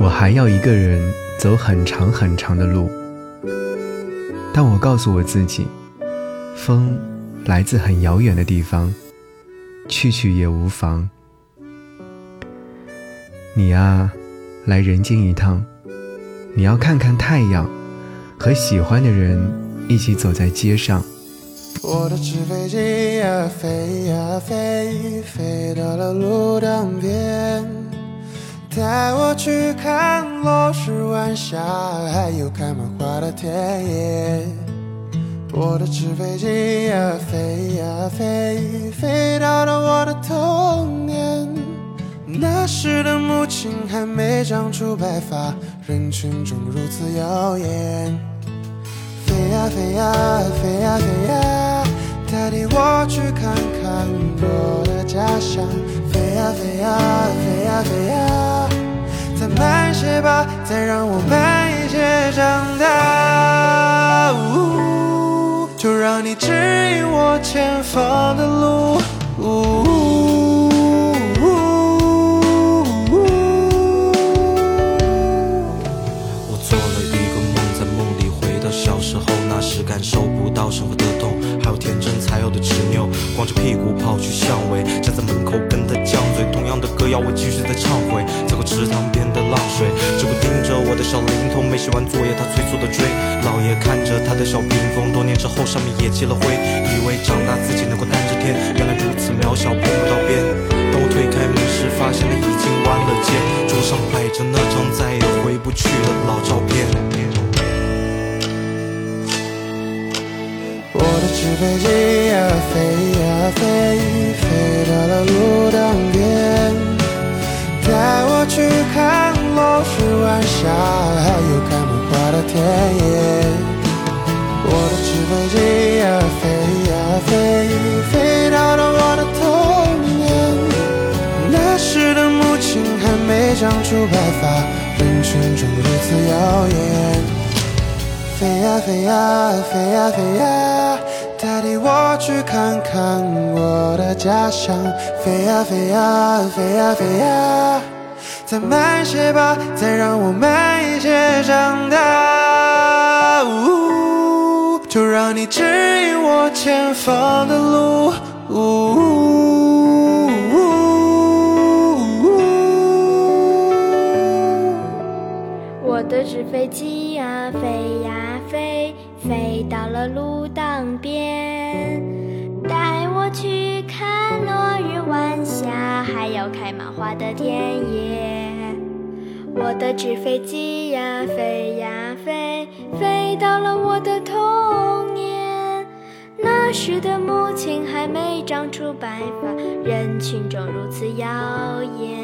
我还要一个人走很长很长的路。但我告诉我自己，风来自很遥远的地方，去去也无妨。你啊，来人间一趟，你要看看太阳，和喜欢的人一起走在街上。我的纸飞机呀飞呀飞，飞到了路当边，带我去看落日晚霞，还有开满花的田野。我的纸飞机呀飞呀飞，飞到了我的童年。那时的母亲还没长出白发，人群中如此耀眼。飞呀飞呀飞呀飞呀，带领我去看看我的家乡。飞呀飞呀飞呀飞呀，吧，再让我慢一些长大。呜，就让你指引我前方的路。到生活的痛，还有天真才有的执拗，光着屁股跑去巷尾，站在门口跟他犟嘴，同样的歌谣我继续在唱回，走过池塘边的浪水，只顾盯着我的小灵通，没写完作业他催促的追，老爷看着他的小屏风，多年之后上面也积了灰，以为长大自己能够担着天，原来如此渺小碰不到边，当我推开门时，发现他已经弯了肩，桌上摆着那张再也回不去的老照片。飞机呀飞呀飞，飞到了路当边，带我去看落日晚霞，还有开满花的田野。我的纸飞机呀飞呀飞，飞到了我的童年。那时的母亲还没长出白发，人群中如此耀眼。飞呀飞呀飞呀飞呀，代替我去看看我的家乡。飞呀飞呀飞呀飞呀，再慢些吧，再让我慢一些长大。呜，就让你指引我前方的路。我的纸飞机呀飞呀飞，飞到了路当边，带我去看落日晚霞，还有开满花的田野。我的纸飞机呀飞呀飞，飞到了我的童年。那时的母亲还没长出白发，人群中如此耀眼。